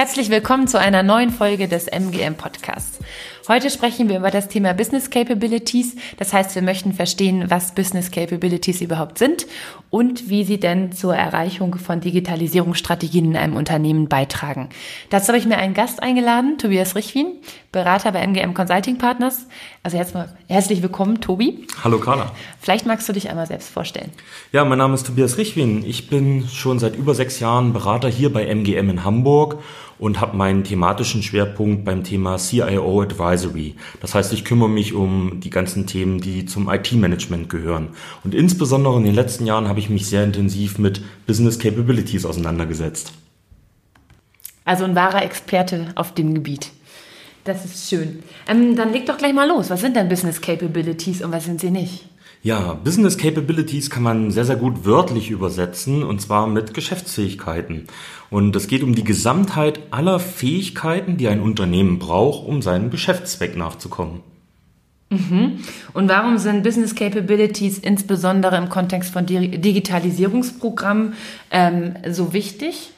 Herzlich willkommen zu einer neuen Folge des MGM Podcasts. Heute sprechen wir über das Thema Business Capabilities. Das heißt, wir möchten verstehen, was Business Capabilities überhaupt sind und wie sie denn zur Erreichung von Digitalisierungsstrategien in einem Unternehmen beitragen. Dazu habe ich mir einen Gast eingeladen, Tobias Richwin, Berater bei MGM Consulting Partners. Also erstmal herzlich willkommen, Tobi. Hallo Carla. Vielleicht magst du dich einmal selbst vorstellen. Ja, mein Name ist Tobias Richwin. Ich bin schon seit über sechs Jahren Berater hier bei MGM in Hamburg und habe meinen thematischen Schwerpunkt beim Thema CIO Advisory. Das heißt, ich kümmere mich um die ganzen Themen, die zum IT-Management gehören. Und insbesondere in den letzten Jahren habe ich mich sehr intensiv mit Business Capabilities auseinandergesetzt. Also ein wahrer Experte auf dem Gebiet. Das ist schön. Ähm, dann leg doch gleich mal los. Was sind denn Business Capabilities und was sind sie nicht? Ja, Business Capabilities kann man sehr, sehr gut wörtlich übersetzen und zwar mit Geschäftsfähigkeiten. Und es geht um die Gesamtheit aller Fähigkeiten, die ein Unternehmen braucht, um seinem Geschäftszweck nachzukommen. Mhm. Und warum sind Business Capabilities insbesondere im Kontext von Digitalisierungsprogrammen ähm, so wichtig?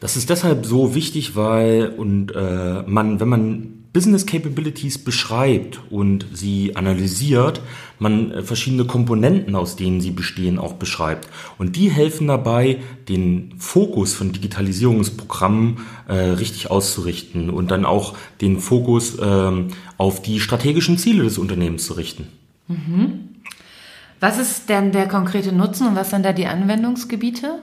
Das ist deshalb so wichtig, weil und äh, man, wenn man Business Capabilities beschreibt und sie analysiert, man äh, verschiedene Komponenten, aus denen sie bestehen, auch beschreibt. Und die helfen dabei, den Fokus von Digitalisierungsprogrammen äh, richtig auszurichten und dann auch den Fokus ähm, auf die strategischen Ziele des Unternehmens zu richten. Mhm. Was ist denn der konkrete Nutzen und was sind da die Anwendungsgebiete?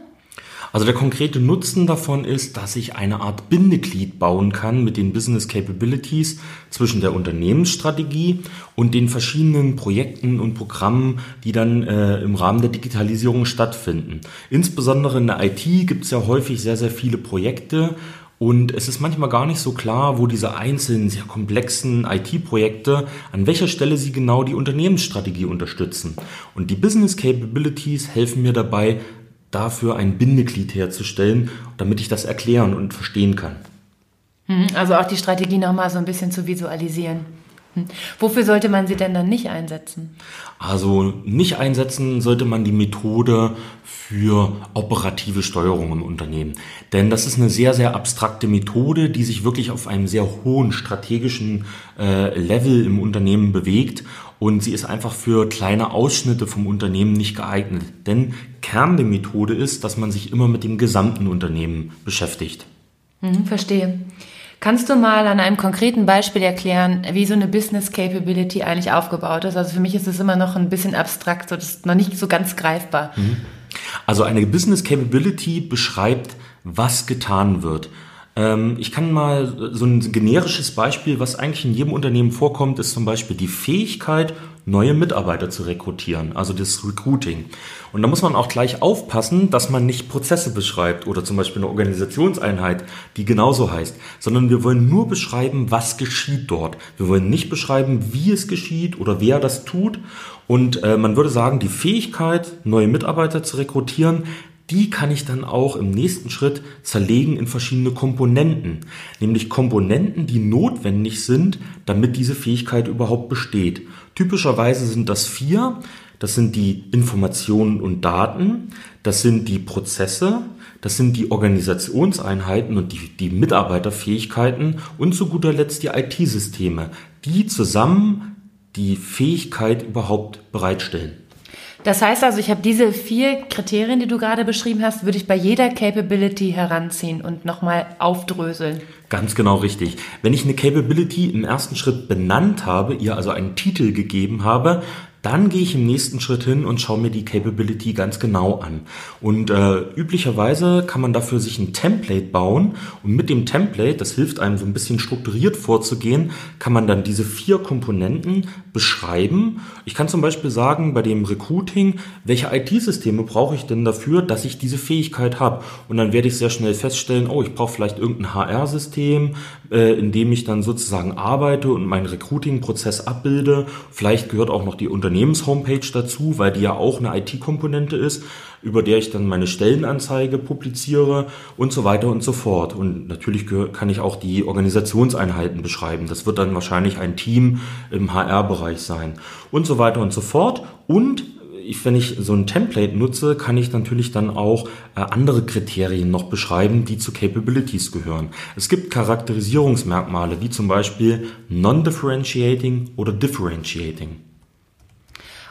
Also der konkrete Nutzen davon ist, dass ich eine Art Bindeglied bauen kann mit den Business Capabilities zwischen der Unternehmensstrategie und den verschiedenen Projekten und Programmen, die dann äh, im Rahmen der Digitalisierung stattfinden. Insbesondere in der IT gibt es ja häufig sehr, sehr viele Projekte und es ist manchmal gar nicht so klar, wo diese einzelnen, sehr komplexen IT-Projekte, an welcher Stelle sie genau die Unternehmensstrategie unterstützen. Und die Business Capabilities helfen mir dabei, dafür ein Bindeglied herzustellen, damit ich das erklären und verstehen kann. Hm, also auch die Strategie nochmal so ein bisschen zu visualisieren. Hm. Wofür sollte man sie denn dann nicht einsetzen? Also nicht einsetzen sollte man die Methode für operative Steuerung im Unternehmen. Denn das ist eine sehr, sehr abstrakte Methode, die sich wirklich auf einem sehr hohen strategischen äh, Level im Unternehmen bewegt. Und sie ist einfach für kleine Ausschnitte vom Unternehmen nicht geeignet. Denn Kern der Methode ist, dass man sich immer mit dem gesamten Unternehmen beschäftigt. Hm, verstehe. Kannst du mal an einem konkreten Beispiel erklären, wie so eine Business Capability eigentlich aufgebaut ist? Also für mich ist es immer noch ein bisschen abstrakt, so das ist noch nicht so ganz greifbar. Mhm. Also eine Business Capability beschreibt, was getan wird. Ähm, ich kann mal so ein generisches Beispiel, was eigentlich in jedem Unternehmen vorkommt, ist zum Beispiel die Fähigkeit, neue Mitarbeiter zu rekrutieren, also das Recruiting. Und da muss man auch gleich aufpassen, dass man nicht Prozesse beschreibt oder zum Beispiel eine Organisationseinheit, die genauso heißt, sondern wir wollen nur beschreiben, was geschieht dort. Wir wollen nicht beschreiben, wie es geschieht oder wer das tut. Und äh, man würde sagen, die Fähigkeit, neue Mitarbeiter zu rekrutieren, die kann ich dann auch im nächsten Schritt zerlegen in verschiedene Komponenten, nämlich Komponenten, die notwendig sind, damit diese Fähigkeit überhaupt besteht. Typischerweise sind das vier. Das sind die Informationen und Daten, das sind die Prozesse, das sind die Organisationseinheiten und die, die Mitarbeiterfähigkeiten und zu guter Letzt die IT-Systeme, die zusammen die Fähigkeit überhaupt bereitstellen. Das heißt also, ich habe diese vier Kriterien, die du gerade beschrieben hast, würde ich bei jeder Capability heranziehen und nochmal aufdröseln. Ganz genau richtig. Wenn ich eine Capability im ersten Schritt benannt habe, ihr also einen Titel gegeben habe, dann gehe ich im nächsten Schritt hin und schaue mir die Capability ganz genau an. Und äh, üblicherweise kann man dafür sich ein Template bauen und mit dem Template, das hilft einem so ein bisschen strukturiert vorzugehen, kann man dann diese vier Komponenten beschreiben. Ich kann zum Beispiel sagen, bei dem Recruiting, welche IT-Systeme brauche ich denn dafür, dass ich diese Fähigkeit habe? Und dann werde ich sehr schnell feststellen, oh, ich brauche vielleicht irgendein HR-System, äh, in dem ich dann sozusagen arbeite und meinen Recruiting-Prozess abbilde. Vielleicht gehört auch noch die Unter Unternehmenshomepage dazu, weil die ja auch eine IT-Komponente ist, über der ich dann meine Stellenanzeige publiziere und so weiter und so fort. Und natürlich kann ich auch die Organisationseinheiten beschreiben. Das wird dann wahrscheinlich ein Team im HR-Bereich sein und so weiter und so fort. Und wenn ich so ein Template nutze, kann ich natürlich dann auch äh, andere Kriterien noch beschreiben, die zu Capabilities gehören. Es gibt Charakterisierungsmerkmale, wie zum Beispiel Non-Differentiating oder Differentiating.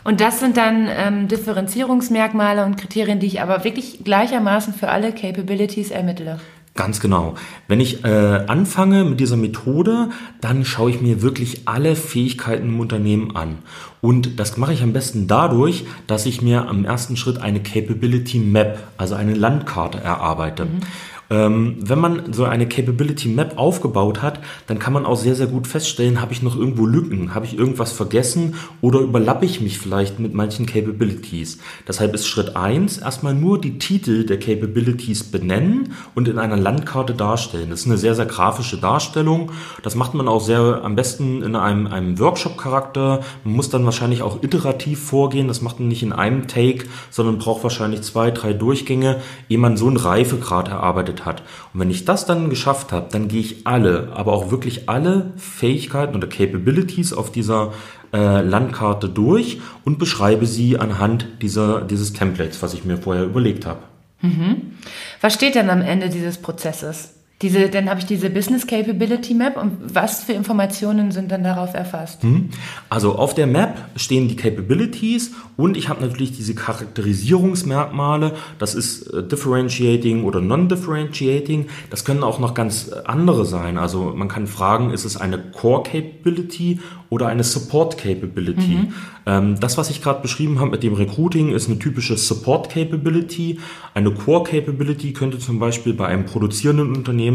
Und das sind dann ähm, Differenzierungsmerkmale und Kriterien, die ich aber wirklich gleichermaßen für alle Capabilities ermittle. Ganz genau. Wenn ich äh, anfange mit dieser Methode, dann schaue ich mir wirklich alle Fähigkeiten im Unternehmen an. Und das mache ich am besten dadurch, dass ich mir am ersten Schritt eine Capability Map, also eine Landkarte erarbeite. Mhm. Ähm, wenn man so eine Capability Map aufgebaut hat, dann kann man auch sehr, sehr gut feststellen, habe ich noch irgendwo Lücken, habe ich irgendwas vergessen oder überlappe ich mich vielleicht mit manchen Capabilities. Deshalb ist Schritt eins erstmal nur die Titel der Capabilities benennen und in einer Landkarte darstellen. Das ist eine sehr, sehr grafische Darstellung. Das macht man auch sehr am besten in einem, einem Workshop-Charakter. Man muss dann wahrscheinlich auch iterativ vorgehen. Das macht man nicht in einem Take, sondern braucht wahrscheinlich zwei, drei Durchgänge, ehe man so einen Reifegrad erarbeitet entwickelt hat. Und wenn ich das dann geschafft habe, dann gehe ich alle, aber auch wirklich alle Fähigkeiten oder Capabilities auf dieser äh, Landkarte durch und beschreibe sie anhand dieser, dieses Templates, was ich mir vorher überlegt habe. Mhm. Was steht denn am Ende dieses Prozesses? Diese, dann habe ich diese Business Capability Map und was für Informationen sind dann darauf erfasst? Mhm. Also auf der Map stehen die Capabilities und ich habe natürlich diese Charakterisierungsmerkmale. Das ist äh, Differentiating oder Non-Differentiating. Das können auch noch ganz äh, andere sein. Also man kann fragen, ist es eine Core Capability oder eine Support Capability? Mhm. Ähm, das, was ich gerade beschrieben habe mit dem Recruiting, ist eine typische Support Capability. Eine Core Capability könnte zum Beispiel bei einem produzierenden Unternehmen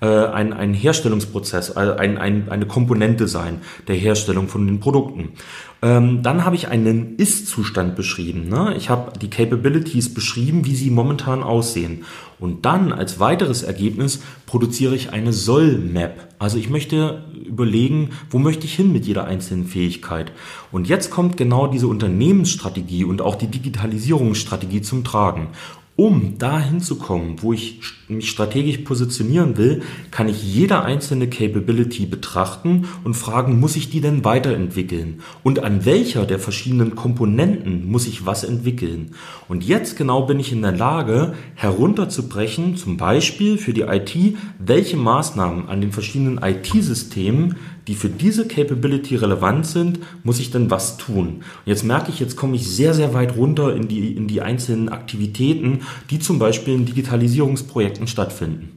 äh, ein, ein Herstellungsprozess, äh, ein, ein, eine Komponente sein der Herstellung von den Produkten. Ähm, dann habe ich einen Ist-Zustand beschrieben. Ne? Ich habe die Capabilities beschrieben, wie sie momentan aussehen. Und dann als weiteres Ergebnis produziere ich eine Soll-Map. Also ich möchte überlegen, wo möchte ich hin mit jeder einzelnen Fähigkeit. Und jetzt kommt genau diese Unternehmensstrategie und auch die Digitalisierungsstrategie zum Tragen. Um dahin zu kommen, wo ich mich strategisch positionieren will, kann ich jede einzelne Capability betrachten und fragen, muss ich die denn weiterentwickeln? Und an welcher der verschiedenen Komponenten muss ich was entwickeln? Und jetzt genau bin ich in der Lage, herunterzubrechen, zum Beispiel für die IT, welche Maßnahmen an den verschiedenen IT-Systemen die für diese Capability relevant sind, muss ich dann was tun. Und jetzt merke ich, jetzt komme ich sehr, sehr weit runter in die, in die einzelnen Aktivitäten, die zum Beispiel in Digitalisierungsprojekten stattfinden.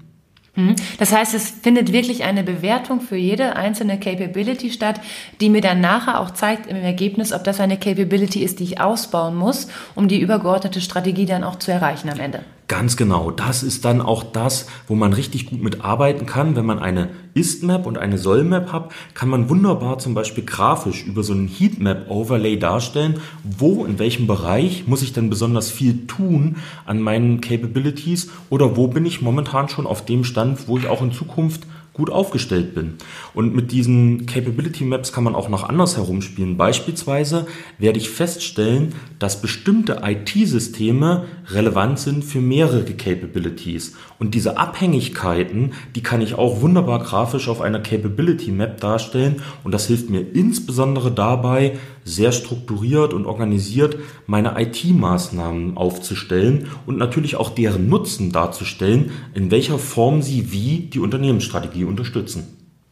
Mhm. Das heißt, es findet wirklich eine Bewertung für jede einzelne Capability statt, die mir dann nachher auch zeigt im Ergebnis, ob das eine Capability ist, die ich ausbauen muss, um die übergeordnete Strategie dann auch zu erreichen am Ende. Ganz genau. Das ist dann auch das, wo man richtig gut mitarbeiten kann. Wenn man eine Ist-Map und eine Soll-Map hat, kann man wunderbar zum Beispiel grafisch über so einen Heatmap-Overlay darstellen, wo, in welchem Bereich muss ich denn besonders viel tun an meinen Capabilities oder wo bin ich momentan schon auf dem Stand, wo ich auch in Zukunft gut aufgestellt bin. Und mit diesen Capability Maps kann man auch noch anders herumspielen. Beispielsweise werde ich feststellen, dass bestimmte IT-Systeme relevant sind für mehrere Capabilities. Und diese Abhängigkeiten, die kann ich auch wunderbar grafisch auf einer Capability Map darstellen. Und das hilft mir insbesondere dabei, sehr strukturiert und organisiert meine IT-Maßnahmen aufzustellen und natürlich auch deren Nutzen darzustellen, in welcher Form sie wie die Unternehmensstrategie unterstützen.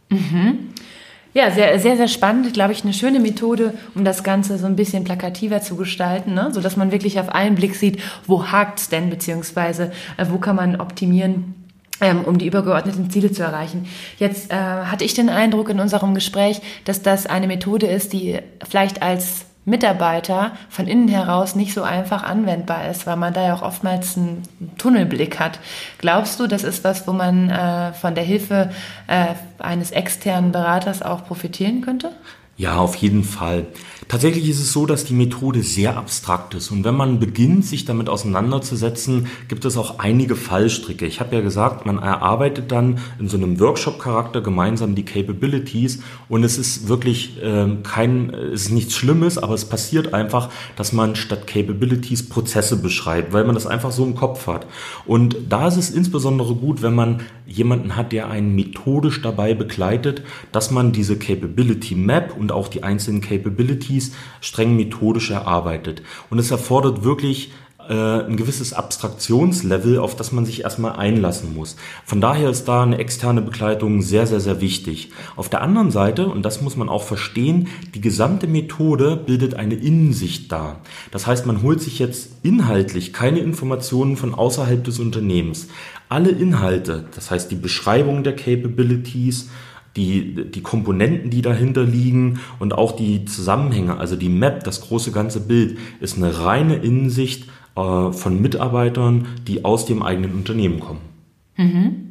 Mhm. Ja, sehr, sehr, sehr spannend. Glaube ich, eine schöne Methode, um das Ganze so ein bisschen plakativer zu gestalten, ne? sodass man wirklich auf einen Blick sieht, wo hakt es denn, beziehungsweise äh, wo kann man optimieren, ähm, um die übergeordneten Ziele zu erreichen. Jetzt äh, hatte ich den Eindruck in unserem Gespräch, dass das eine Methode ist, die vielleicht als Mitarbeiter von innen heraus nicht so einfach anwendbar ist, weil man da ja auch oftmals einen Tunnelblick hat. Glaubst du, das ist was, wo man äh, von der Hilfe äh, eines externen Beraters auch profitieren könnte? Ja, auf jeden Fall. Tatsächlich ist es so, dass die Methode sehr abstrakt ist und wenn man beginnt, sich damit auseinanderzusetzen, gibt es auch einige Fallstricke. Ich habe ja gesagt, man erarbeitet dann in so einem Workshop-Charakter gemeinsam die Capabilities und es ist wirklich äh, kein, es ist nichts Schlimmes, aber es passiert einfach, dass man statt Capabilities Prozesse beschreibt, weil man das einfach so im Kopf hat. Und da ist es insbesondere gut, wenn man jemanden hat, der einen methodisch dabei begleitet, dass man diese Capability Map und auch die einzelnen Capabilities Capabilities streng methodisch erarbeitet. Und es erfordert wirklich äh, ein gewisses Abstraktionslevel, auf das man sich erstmal einlassen muss. Von daher ist da eine externe Begleitung sehr, sehr, sehr wichtig. Auf der anderen Seite, und das muss man auch verstehen, die gesamte Methode bildet eine Innensicht dar. Das heißt, man holt sich jetzt inhaltlich keine Informationen von außerhalb des Unternehmens. Alle Inhalte, das heißt die Beschreibung der Capabilities, die, die Komponenten, die dahinter liegen und auch die Zusammenhänge, also die Map, das große ganze Bild, ist eine reine Innensicht äh, von Mitarbeitern, die aus dem eigenen Unternehmen kommen. Mhm.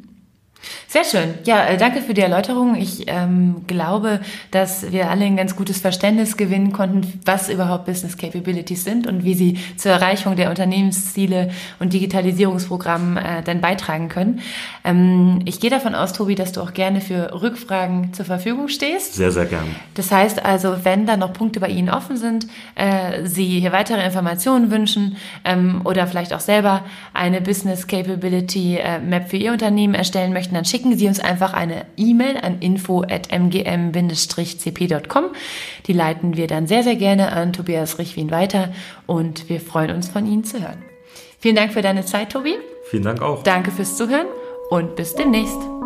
Sehr schön. Ja, äh, danke für die Erläuterung. Ich ähm, glaube, dass wir alle ein ganz gutes Verständnis gewinnen konnten, was überhaupt Business Capabilities sind und wie sie zur Erreichung der Unternehmensziele und Digitalisierungsprogrammen äh, dann beitragen können. Ähm, ich gehe davon aus, Tobi, dass du auch gerne für Rückfragen zur Verfügung stehst. Sehr, sehr gern. Das heißt also, wenn da noch Punkte bei Ihnen offen sind, äh, Sie hier weitere Informationen wünschen ähm, oder vielleicht auch selber eine Business Capability äh, Map für Ihr Unternehmen erstellen möchten, dann schicken Sie uns einfach eine E-Mail an info.mgm-cp.com. Die leiten wir dann sehr, sehr gerne an Tobias Richwin weiter und wir freuen uns von Ihnen zu hören. Vielen Dank für deine Zeit, Tobi. Vielen Dank auch. Danke fürs Zuhören und bis demnächst.